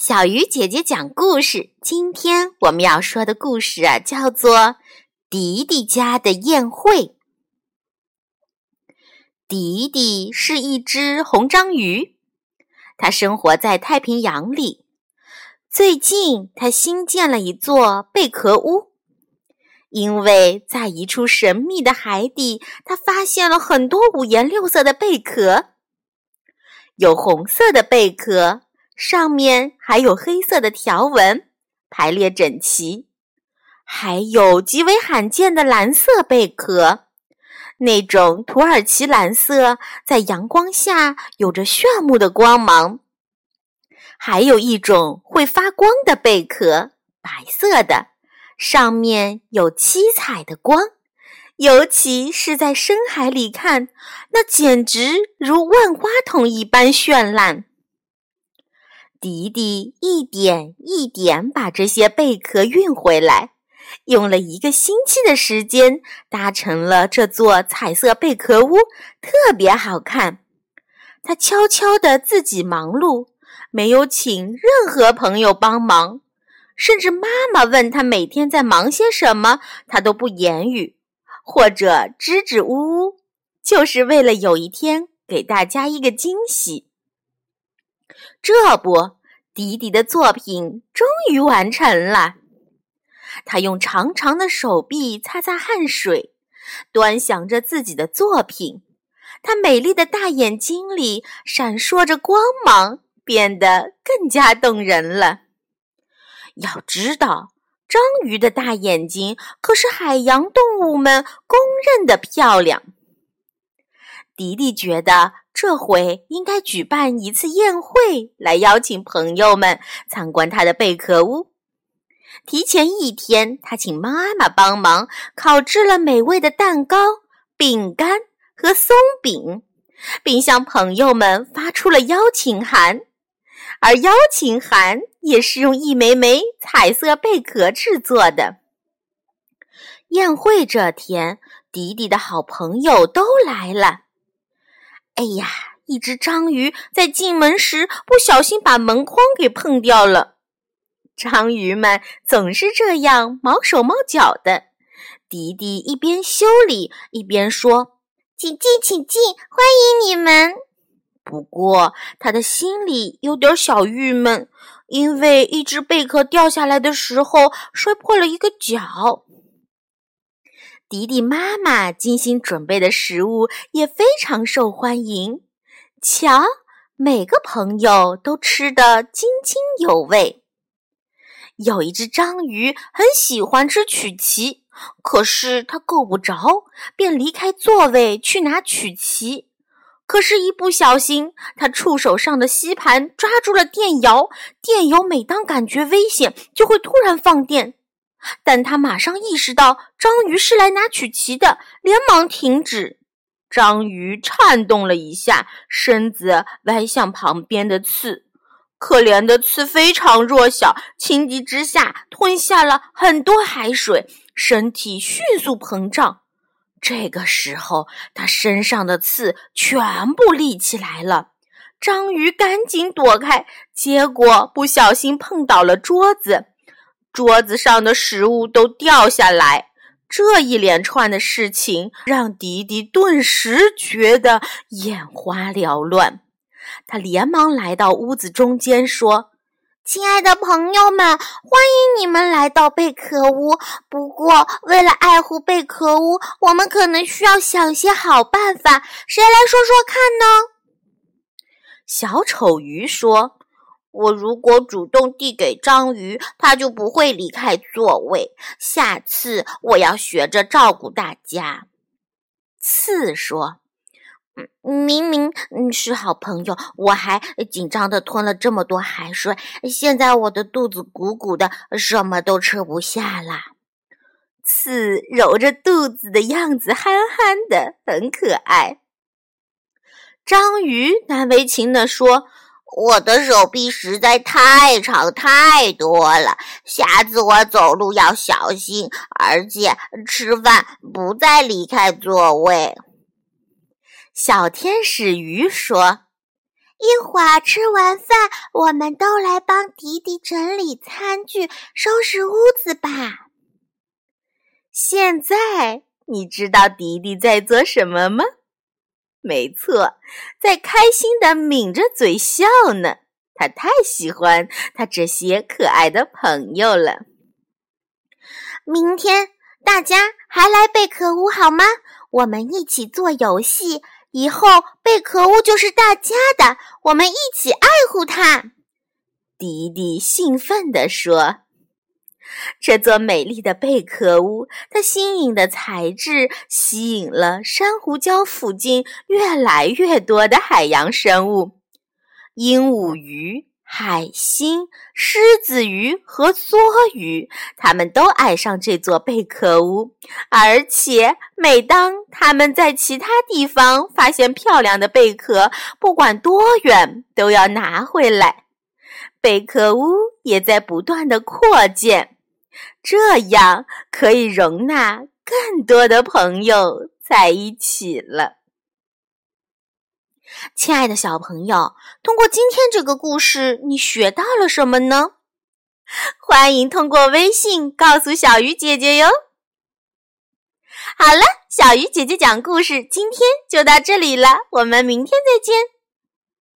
小鱼姐姐讲故事。今天我们要说的故事啊，叫做《迪迪家的宴会》。迪迪是一只红章鱼，它生活在太平洋里。最近，它新建了一座贝壳屋，因为在一处神秘的海底，它发现了很多五颜六色的贝壳，有红色的贝壳。上面还有黑色的条纹，排列整齐，还有极为罕见的蓝色贝壳，那种土耳其蓝色在阳光下有着炫目的光芒。还有一种会发光的贝壳，白色的，上面有七彩的光，尤其是在深海里看，那简直如万花筒一般绚烂。迪迪一点一点把这些贝壳运回来，用了一个星期的时间搭成了这座彩色贝壳屋，特别好看。他悄悄地自己忙碌，没有请任何朋友帮忙，甚至妈妈问他每天在忙些什么，他都不言语，或者支支吾吾，就是为了有一天给大家一个惊喜。这不，迪迪的作品终于完成了。他用长长的手臂擦擦汗水，端详着自己的作品。他美丽的大眼睛里闪烁着光芒，变得更加动人了。要知道，章鱼的大眼睛可是海洋动物们公认的漂亮。迪迪觉得。这回应该举办一次宴会，来邀请朋友们参观他的贝壳屋。提前一天，他请妈妈帮忙烤制了美味的蛋糕、饼干和松饼，并向朋友们发出了邀请函。而邀请函也是用一枚枚彩色贝壳制作的。宴会这天，迪迪的好朋友都来了。哎呀！一只章鱼在进门时不小心把门框给碰掉了。章鱼们总是这样毛手毛脚的。迪迪一边修理一边说：“请进，请进，欢迎你们。”不过他的心里有点小郁闷，因为一只贝壳掉下来的时候摔破了一个角。迪迪妈妈精心准备的食物也非常受欢迎，瞧，每个朋友都吃得津津有味。有一只章鱼很喜欢吃曲奇，可是它够不着，便离开座位去拿曲奇。可是，一不小心，它触手上的吸盘抓住了电摇，电油每当感觉危险，就会突然放电。但他马上意识到章鱼是来拿曲奇的，连忙停止。章鱼颤动了一下，身子歪向旁边的刺。可怜的刺非常弱小，情急之下吞下了很多海水，身体迅速膨胀。这个时候，它身上的刺全部立起来了。章鱼赶紧躲开，结果不小心碰倒了桌子。桌子上的食物都掉下来，这一连串的事情让迪迪顿时觉得眼花缭乱。他连忙来到屋子中间，说：“亲爱的朋友们，欢迎你们来到贝壳屋。不过，为了爱护贝壳屋，我们可能需要想些好办法。谁来说说看呢？”小丑鱼说。我如果主动递给章鱼，它就不会离开座位。下次我要学着照顾大家。刺说：“明明是好朋友，我还紧张的吞了这么多海水，现在我的肚子鼓鼓的，什么都吃不下了。”刺揉着肚子的样子憨憨的，很可爱。章鱼难为情地说。我的手臂实在太长太多了，下次我走路要小心，而且吃饭不再离开座位。小天使鱼说：“一会儿吃完饭，我们都来帮迪迪整理餐具、收拾屋子吧。现在你知道迪迪在做什么吗？没错，在开心的抿着嘴笑呢。他太喜欢他这些可爱的朋友了。明天大家还来贝壳屋好吗？我们一起做游戏，以后贝壳屋就是大家的，我们一起爱护它。迪迪兴奋地说：“这座美丽的贝壳屋，它新颖的材质吸引了珊瑚礁附近越来越多的海洋生物。”鹦鹉鱼、海星、狮子鱼和梭鱼，它们都爱上这座贝壳屋。而且，每当它们在其他地方发现漂亮的贝壳，不管多远，都要拿回来。贝壳屋也在不断的扩建，这样可以容纳更多的朋友在一起了。亲爱的小朋友，通过今天这个故事，你学到了什么呢？欢迎通过微信告诉小鱼姐姐哟。好了，小鱼姐姐讲故事今天就到这里了，我们明天再见。